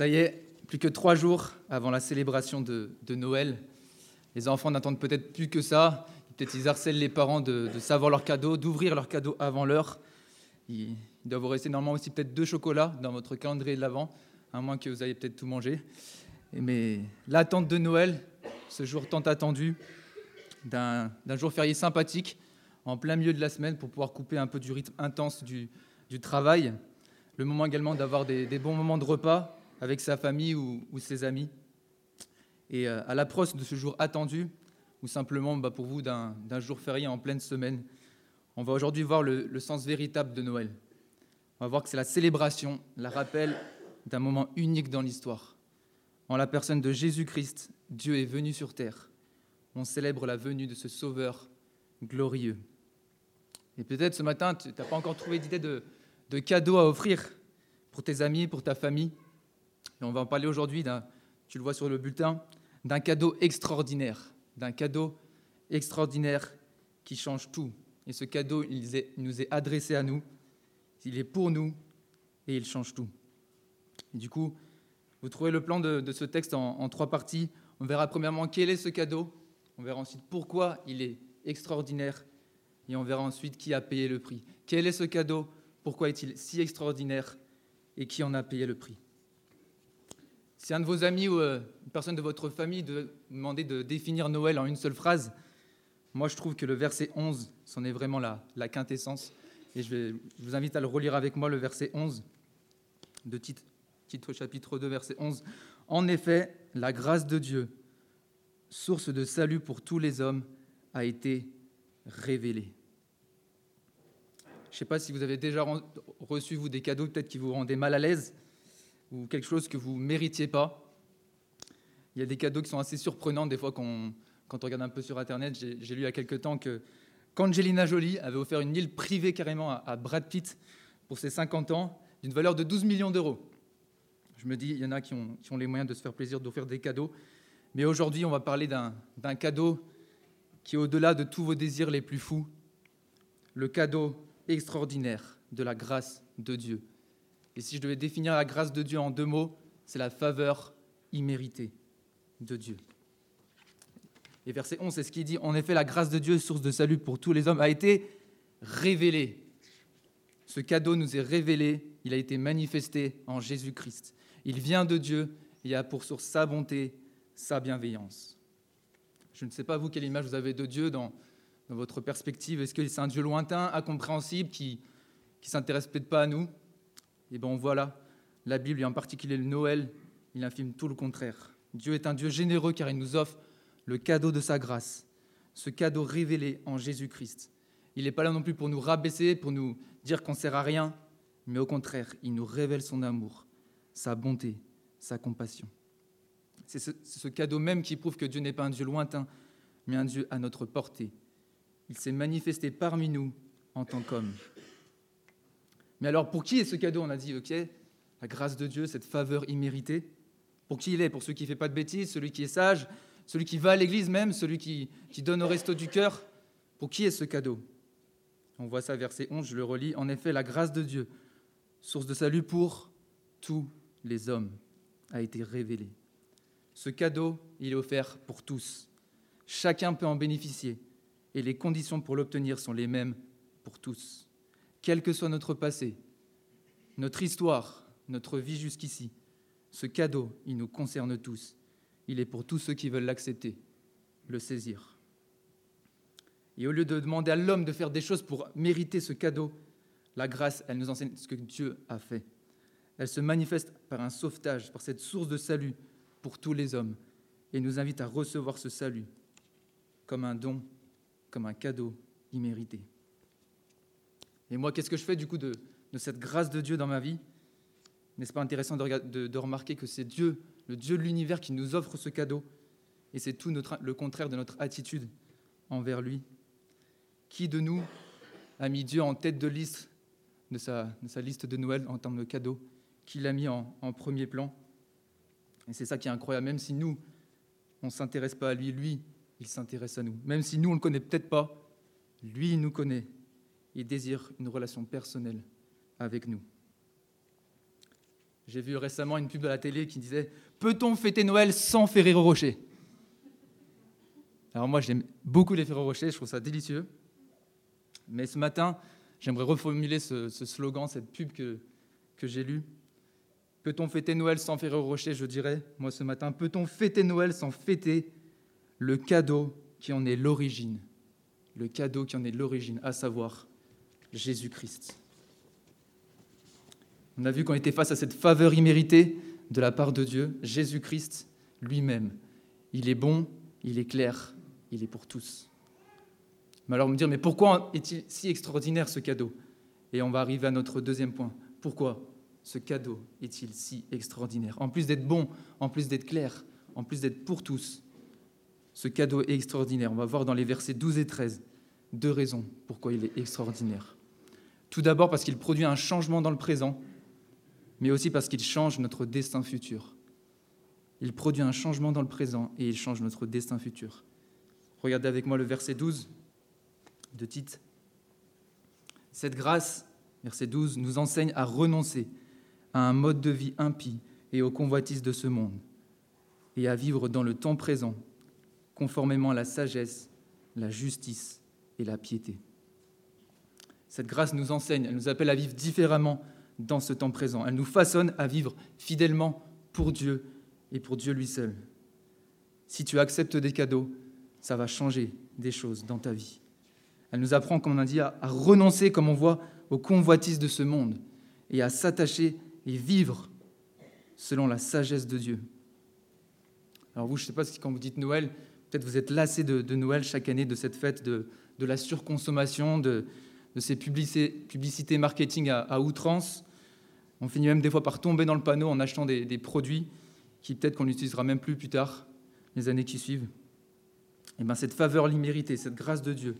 Ça y est, plus que trois jours avant la célébration de, Noël. Les enfants n'attendent peut-être plus que ça. Peut-être ils harcèlent les parents de, savoir leurs cadeaux, d'ouvrir leurs cadeaux avant l'heure. Il, doit vous rester normalement aussi peut-être deux chocolats dans votre calendrier de l'Avent, à moins que vous ayez peut-être tout mangé. Mais l'attente de Noël, ce jour tant attendu, d'un jour férié sympathique, en plein milieu de la semaine, pour pouvoir couper un peu du rythme intense du, travail. Le moment également d'avoir des, bons moments de repas avec sa famille ou, ses amis. Et euh, à l'approche de ce jour attendu, ou simplement bah, pour vous d'un jour férié en pleine semaine, on va aujourd'hui voir le, sens véritable de Noël. On va voir que c'est la célébration, la rappel d'un moment unique dans l'histoire. En la personne de Jésus-Christ, Dieu est venu sur terre. On célèbre la venue de ce Sauveur glorieux. Et peut-être ce matin, tu n'as pas encore trouvé d'idée de, de cadeau à offrir pour tes amis, pour ta famille? Et on va en parler aujourd'hui, tu le vois sur le bulletin, d'un cadeau extraordinaire, d'un cadeau extraordinaire qui change tout. Et ce cadeau, il, nous est adressé à nous, il est pour nous et il change tout. Du coup, vous trouvez le plan de, ce texte en, trois parties. On verra premièrement quel est ce cadeau, on verra ensuite pourquoi il est extraordinaire, et on verra ensuite qui a payé le prix. Quel est ce cadeau, pourquoi est-il si extraordinaire, et qui en a payé le prix? Si un de vos amis ou euh, une personne de votre famille de demander de définir Noël en une seule phrase, moi je trouve que le verset 11, c'en est vraiment la, la quintessence. Et je, vous invite à le relire avec moi, le verset 11 de titre chapitre 2, verset 11. En effet, la grâce de Dieu, source de salut pour tous les hommes, a été révélée. Je ne sais pas si vous avez déjà reçu, vous, des cadeaux peut-être qui vous rendaient mal à l'aise ou quelque chose que vous ne méritiez pas. Il y a des cadeaux qui sont assez surprenants des fois quand on regarde un peu sur Internet. J'ai lu il y a quelque temps que qu'Angelina Jolie avait offert une île privée carrément à Brad Pitt pour ses 50 ans d'une valeur de 12 millions d'euros. Je me dis, il y en a qui ont, qui ont les moyens de se faire plaisir d'offrir des cadeaux. Mais aujourd'hui, on va parler d'un cadeau qui est au-delà de tous vos désirs les plus fous, le cadeau extraordinaire de la grâce de Dieu. Et si je devais définir la grâce de Dieu en deux mots, c'est la faveur imméritée de Dieu. Et verset 11, c'est ce qui dit, en effet, la grâce de Dieu, source de salut pour tous les hommes, a été révélée. Ce cadeau nous est révélé, il a été manifesté en Jésus-Christ. Il vient de Dieu et a pour source sa bonté, sa bienveillance. Je ne sais pas vous quelle image vous avez de Dieu dans, dans votre perspective. Est-ce que c'est un Dieu lointain, incompréhensible, qui ne s'intéresse peut-être pas à nous? Eh bien voilà, la Bible, et en particulier le Noël, il infime tout le contraire. Dieu est un Dieu généreux car il nous offre le cadeau de sa grâce, ce cadeau révélé en Jésus-Christ. Il n'est pas là non plus pour nous rabaisser, pour nous dire qu'on ne sert à rien, mais au contraire, il nous révèle son amour, sa bonté, sa compassion. C'est ce, ce, cadeau même qui prouve que Dieu n'est pas un Dieu lointain, mais un Dieu à notre portée, il s'est manifesté parmi nous en tant qu'homme. Mais alors, pour qui est ce cadeau? On a dit, ok, la grâce de Dieu, cette faveur imméritée. Pour qui il est? Pour celui qui ne fait pas de bêtises, celui qui est sage, celui qui va à l'église même, celui qui, qui donne au resto du cœur. Pour qui est ce cadeau? On voit ça, verset 11, je le relis. En effet, la grâce de Dieu, source de salut pour tous les hommes, a été révélée. Ce cadeau, il est offert pour tous. Chacun peut en bénéficier et les conditions pour l'obtenir sont les mêmes pour tous. Quel que soit notre passé, notre histoire, notre vie jusqu'ici, ce cadeau, il nous concerne tous. Il est pour tous ceux qui veulent l'accepter, le saisir. Et au lieu de demander à l'homme de faire des choses pour mériter ce cadeau, la grâce, elle nous enseigne ce que Dieu a fait. Elle se manifeste par un sauvetage, par cette source de salut pour tous les hommes, et nous invite à recevoir ce salut comme un don comme un cadeau immérité. Et moi, qu'est-ce que je fais du coup de, cette grâce de Dieu dans ma vie? N'est-ce pas intéressant de, remarquer que c'est Dieu, le Dieu de l'univers, qui nous offre ce cadeau Et c'est tout le contraire de notre attitude envers lui. Qui de nous a mis Dieu en tête de liste de sa, liste de Noël en termes de cadeaux Qui l'a mis en, en premier plan? Et c'est ça qui est incroyable, même si nous, on ne s'intéresse pas à lui, lui, il s'intéresse à nous. Même si nous, on ne le connaît peut-être pas, lui, il nous connaît. Il désire une relation personnelle avec nous. J'ai vu récemment une pub à la télé qui disait Peut-on fêter Noël sans Ferrero Rocher? Alors moi j'aime beaucoup les Ferrero Rocher, je trouve ça délicieux. Mais ce matin, j'aimerais reformuler ce, slogan, cette pub que, que j'ai lue. Peut-on fêter Noël sans Ferrero Rocher? Je dirais, moi ce matin, peut-on fêter Noël sans fêter le cadeau qui en est l'origine? Le cadeau qui en est l'origine, à savoir Jésus-Christ. On a vu qu'on était face à cette faveur imméritée de la part de Dieu, Jésus-Christ lui-même. Il est bon, il est clair, il est pour tous. Mais alors me dire, mais pourquoi est-il si extraordinaire ce cadeau? Et on va arriver à notre deuxième point. Pourquoi ce cadeau est-il si extraordinaire? En plus d'être bon, en plus d'être clair, en plus d'être pour tous, ce cadeau est extraordinaire. On va voir dans les versets 12 et 13 deux raisons pourquoi il est extraordinaire. Tout d'abord parce qu'il produit un changement dans le présent, mais aussi parce qu'il change notre destin futur. Il produit un changement dans le présent et il change notre destin futur. Regardez avec moi le verset 12 de Tite. Cette grâce, verset 12, nous enseigne à renoncer à un mode de vie impie et aux convoitises de ce monde, et à vivre dans le temps présent, conformément à la sagesse, la justice et la piété. Cette grâce nous enseigne, elle nous appelle à vivre différemment dans ce temps présent. Elle nous façonne à vivre fidèlement pour Dieu et pour Dieu lui seul. Si tu acceptes des cadeaux, ça va changer des choses dans ta vie. Elle nous apprend, comme on a dit, à, renoncer, comme on voit, aux convoitises de ce monde et à s'attacher et vivre selon la sagesse de Dieu. Alors vous, je ne sais pas si quand vous dites Noël, peut-être vous êtes lassé de, Noël chaque année, de cette fête, de, la surconsommation, de, ces publicités, marketing à, outrance. On finit même des fois par tomber dans le panneau en achetant des, produits qui peut-être qu'on n'utilisera même plus plus tard, les années qui suivent. Et bien cette faveur l'imméritée, cette grâce de Dieu,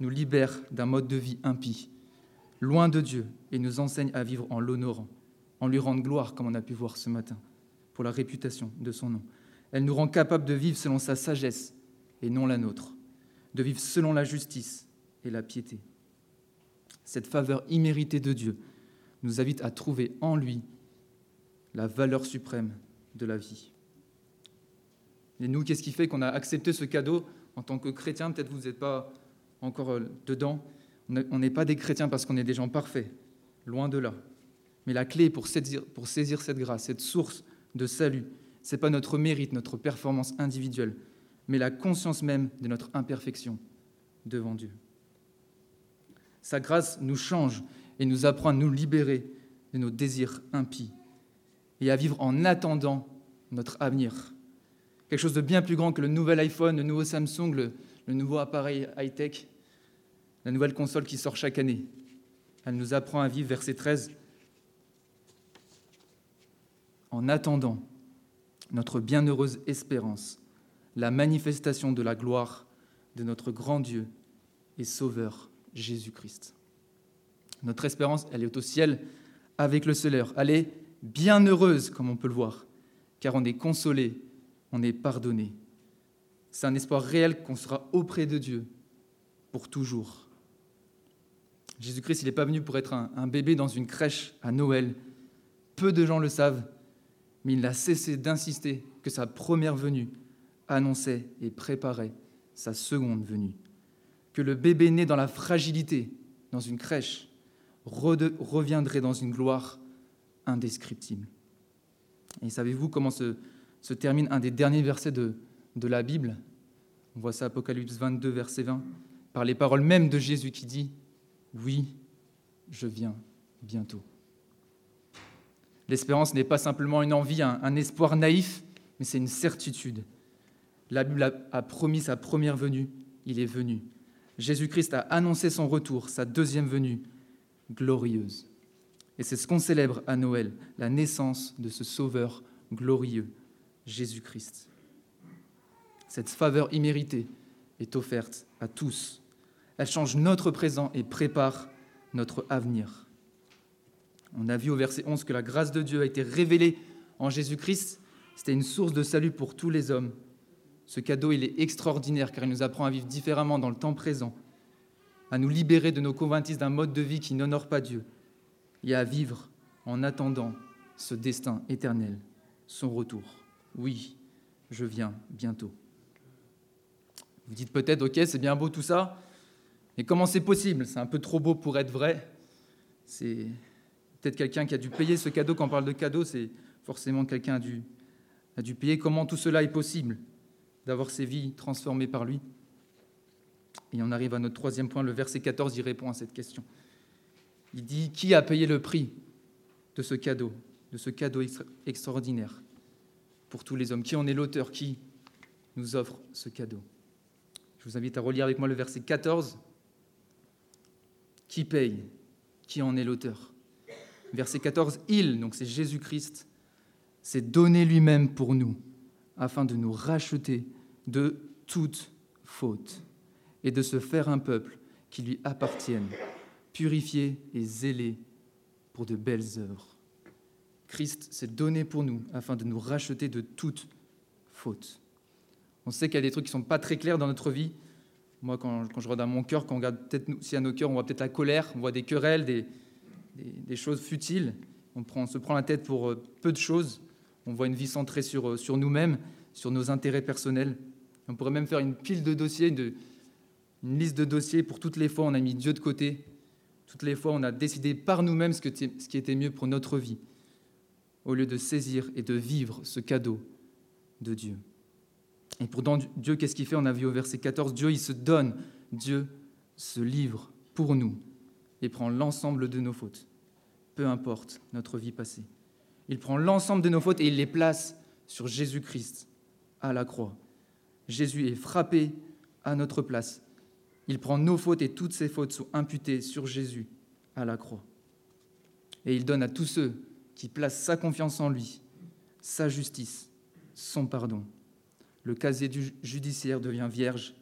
nous libère d'un mode de vie impie, loin de Dieu, et nous enseigne à vivre en l'honorant, en lui rendre gloire, comme on a pu voir ce matin, pour la réputation de son nom. Elle nous rend capables de vivre selon sa sagesse et non la nôtre, de vivre selon la justice et la piété. Cette faveur imméritée de Dieu nous invite à trouver en lui la valeur suprême de la vie. Et nous, qu'est-ce qui fait qu'on a accepté ce cadeau en tant que chrétien Peut-être vous n'êtes pas encore euh, dedans. On n'est pas des chrétiens parce qu'on est des gens parfaits, loin de là. Mais la clé pour saisir, pour saisir cette grâce, cette source de salut, ce n'est pas notre mérite, notre performance individuelle, mais la conscience même de notre imperfection devant Dieu. Sa grâce nous change et nous apprend à nous libérer de nos désirs impies et à vivre en attendant notre avenir. Quelque chose de bien plus grand que le nouvel iPhone, le nouveau Samsung, le, nouveau appareil high-tech la nouvelle console qui sort chaque année. Elle nous apprend à vivre, verset 13, en attendant notre bienheureuse espérance, la manifestation de la gloire de notre grand Dieu et Sauveur Jésus-Christ. Notre espérance, elle est au ciel avec le Seigneur. Elle est bienheureuse, comme on peut le voir, car on est consolé, on est pardonné. C'est un espoir réel qu'on sera auprès de Dieu pour toujours. Jésus-Christ, il n'est pas venu pour être un, bébé dans une crèche à Noël. Peu de gens le savent, mais il n'a cessé d'insister que sa première venue annonçait et préparait sa seconde venue. Que le bébé né dans la fragilité, dans une crèche, reviendrait dans une gloire indescriptible. Et savez-vous comment se, termine un des derniers versets de, la Bible? On voit ça Apocalypse 22, verset 20, par les paroles mêmes de Jésus qui dit oui, je viens bientôt. L'espérance n'est pas simplement une envie, un, espoir naïf, mais c'est une certitude. La Bible a, promis sa première venue, il est venu. Jésus-Christ a annoncé son retour, sa deuxième venue, glorieuse. Et c'est ce qu'on célèbre à Noël, la naissance de ce Sauveur glorieux, Jésus-Christ. Cette faveur imméritée est offerte à tous elle change notre présent et prépare notre avenir. On a vu au verset 11 que la grâce de Dieu a été révélée en Jésus-Christ. C'était une source de salut pour tous les hommes. Ce cadeau, il est extraordinaire car il nous apprend à vivre différemment dans le temps présent, à nous libérer de nos convaincances d'un mode de vie qui n'honore pas Dieu et à vivre en attendant ce destin éternel, son retour. Oui, je viens bientôt. Vous dites peut-être, ok, c'est bien beau tout ça, mais comment c'est possible? C'est un peu trop beau pour être vrai. C'est peut-être quelqu'un qui a dû payer ce cadeau. Quand on parle de cadeau, c'est forcément quelqu'un a dû, a dû payer. Comment tout cela est possible? D'avoir ses vies transformées par lui. Et on arrive à notre troisième point, le verset 14, il répond à cette question. Il dit, qui a payé le prix de ce cadeau, de ce cadeau extraordinaire pour tous les hommes? Qui en est l'auteur? Qui nous offre ce cadeau? Je vous invite à relire avec moi le verset 14. Qui paye? Qui en est l'auteur? Verset 14, il, donc c'est Jésus-Christ, s'est donné lui-même pour nous, afin de nous racheter de toute faute et de se faire un peuple qui lui appartienne, purifié et zélé pour de belles œuvres. Christ s'est donné pour nous afin de nous racheter de toute faute. On sait qu'il y a des trucs qui ne sont pas très clairs dans notre vie. Moi, quand, je regarde mon cœur, quand on regarde peut-être si à nos cœurs, on voit peut-être la colère, on voit des querelles, des, choses futiles. On, prend, se prend la tête pour euh, peu de choses. On voit une vie centrée sur, euh, sur nous-mêmes, sur nos intérêts personnels. On pourrait même faire une pile de dossiers, une liste de dossiers pour toutes les fois on a mis Dieu de côté, toutes les fois on a décidé par nous-mêmes ce, ce qui était mieux pour notre vie, au lieu de saisir et de vivre ce cadeau de Dieu. Et pourtant, Dieu, qu'est-ce qu'il fait? On a vu au verset 14, Dieu, il se donne, Dieu se livre pour nous et prend l'ensemble de nos fautes, peu importe notre vie passée. Il prend l'ensemble de nos fautes et il les place sur Jésus-Christ à la croix. Jésus est frappé à notre place. Il prend nos fautes et toutes ces fautes sont imputées sur Jésus à la croix. Et il donne à tous ceux qui placent sa confiance en lui sa justice, son pardon. Le casier judiciaire devient vierge,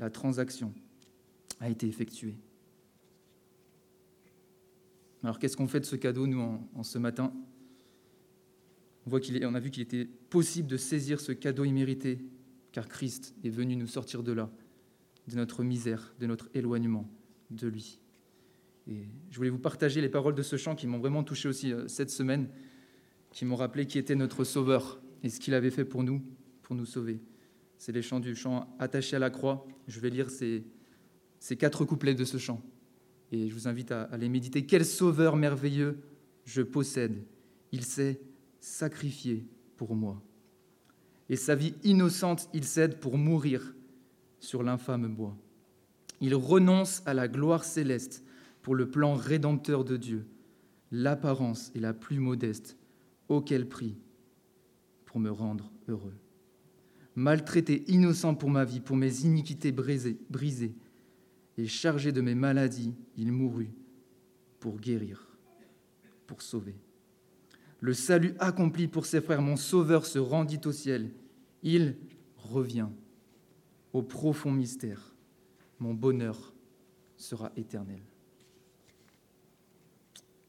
la transaction a été effectuée. Alors qu'est-ce qu'on fait de ce cadeau, nous, en, ce matin? On, voit a vu qu'il était possible de saisir ce cadeau immérité, car Christ est venu nous sortir de là, de notre misère, de notre éloignement de lui. Et je voulais vous partager les paroles de ce chant qui m'ont vraiment touché aussi euh, cette semaine, qui m'ont rappelé qui était notre Sauveur et ce qu'il avait fait pour nous, pour nous sauver. C'est les chants du chant Attaché à la croix. Je vais lire ces, quatre couplets de ce chant. Et je vous invite à, les méditer. Quel sauveur merveilleux je possède. Il s'est sacrifié pour moi. Et sa vie innocente, il cède pour mourir sur l'infâme bois. Il renonce à la gloire céleste pour le plan rédempteur de Dieu. L'apparence est la plus modeste. Auquel prix pour me rendre heureux. Maltraité, innocent pour ma vie, pour mes iniquités brisées, brisées et chargé de mes maladies, il mourut pour guérir, pour sauver. Le salut accompli pour ses frères, mon Sauveur se rendit au ciel. Il revient au profond mystère. Mon bonheur sera éternel.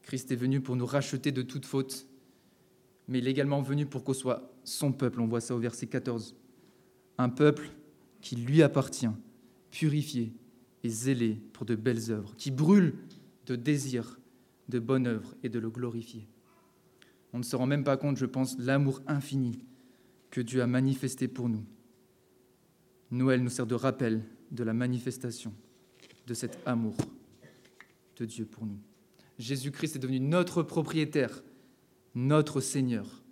Christ est venu pour nous racheter de toute faute, mais il est également venu pour qu'on soit son peuple. On voit ça au verset 14. Un peuple qui lui appartient, purifié, et zélé pour de belles œuvres, qui brûle de désir de bonnes œuvres et de le glorifier. On ne se rend même pas compte, je pense, l'amour infini que Dieu a manifesté pour nous. Noël nous sert de rappel de la manifestation de cet amour de Dieu pour nous. Jésus-Christ est devenu notre propriétaire, notre Seigneur,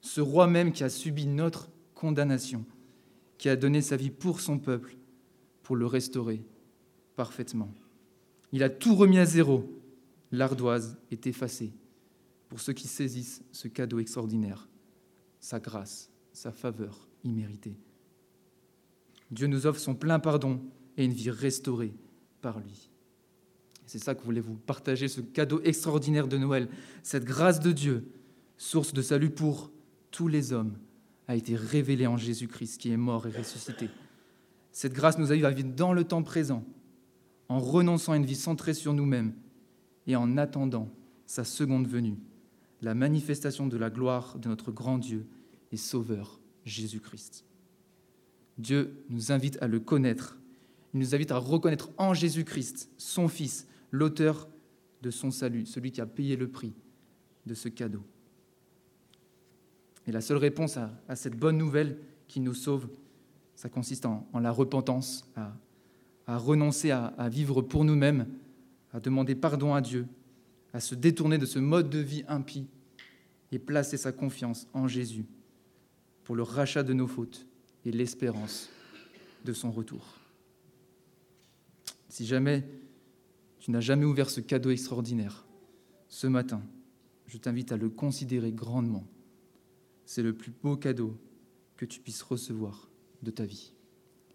ce roi même qui a subi notre condamnation, qui a donné sa vie pour son peuple, pour le restaurer parfaitement. Il a tout remis à zéro. L'ardoise est effacée pour ceux qui saisissent ce cadeau extraordinaire, sa grâce, sa faveur imméritée. Dieu nous offre son plein pardon et une vie restaurée par lui. C'est ça que voulez vous partager, ce cadeau extraordinaire de Noël, cette grâce de Dieu, source de salut pour tous les hommes, a été révélée en Jésus-Christ qui est mort et ressuscité. Cette grâce nous a eu à vivre dans le temps présent, en renonçant à une vie centrée sur nous-mêmes et en attendant sa seconde venue, la manifestation de la gloire de notre grand Dieu et Sauveur, Jésus-Christ. Dieu nous invite à le connaître. Il nous invite à reconnaître en Jésus-Christ, son Fils, l'auteur de son salut, celui qui a payé le prix de ce cadeau. Et la seule réponse à, cette bonne nouvelle qui nous sauve, ça consiste en, la repentance, à, renoncer à, vivre pour nous-mêmes, à demander pardon à Dieu, à se détourner de ce mode de vie impie et placer sa confiance en Jésus pour le rachat de nos fautes et l'espérance de son retour. Si jamais tu n'as jamais ouvert ce cadeau extraordinaire, ce matin, je t'invite à le considérer grandement. C'est le plus beau cadeau que tu puisses recevoir de ta vie.